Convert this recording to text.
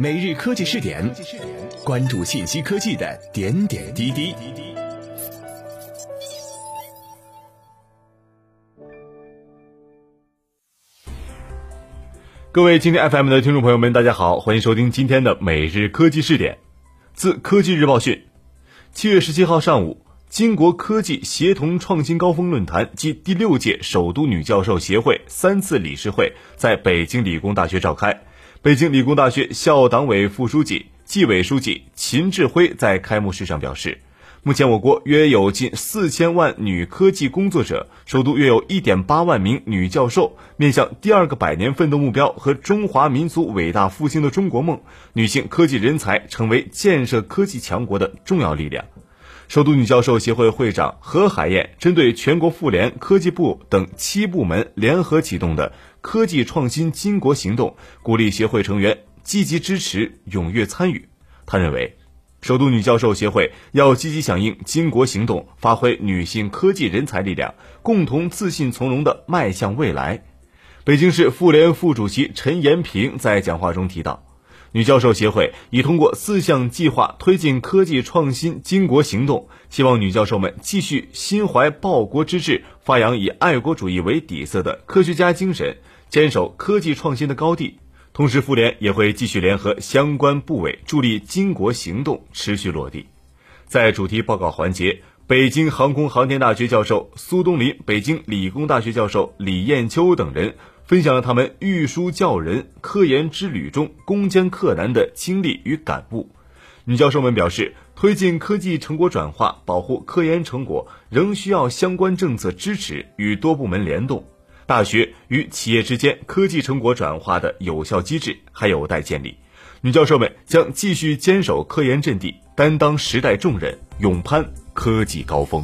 每日科技试点，关注信息科技的点点滴滴。各位今天 FM 的听众朋友们，大家好，欢迎收听今天的每日科技试点。自科技日报讯，七月十七号上午，金国科技协同创新高峰论坛暨第六届首都女教授协会三次理事会在北京理工大学召开。北京理工大学校党委副书记、纪委书记秦志辉在开幕式上表示，目前我国约有近四千万女科技工作者，首都约有一点八万名女教授。面向第二个百年奋斗目标和中华民族伟大复兴的中国梦，女性科技人才成为建设科技强国的重要力量。首都女教授协会会长何海燕针对全国妇联、科技部等七部门联合启动的科技创新巾帼行动，鼓励协会成员积极支持、踊跃参与。他认为，首都女教授协会要积极响应巾帼行动，发挥女性科技人才力量，共同自信从容地迈向未来。北京市妇联副主席陈延平在讲话中提到。女教授协会已通过四项计划推进科技创新巾帼行动，希望女教授们继续心怀报国之志，发扬以爱国主义为底色的科学家精神，坚守科技创新的高地。同时，妇联也会继续联合相关部委，助力巾帼行动持续落地。在主题报告环节，北京航空航天大学教授苏东林、北京理工大学教授李艳秋等人。分享了他们育书教人、科研之旅中攻坚克难的经历与感悟。女教授们表示，推进科技成果转化、保护科研成果，仍需要相关政策支持与多部门联动。大学与企业之间科技成果转化的有效机制还有待建立。女教授们将继续坚守科研阵地，担当时代重任，勇攀科技高峰。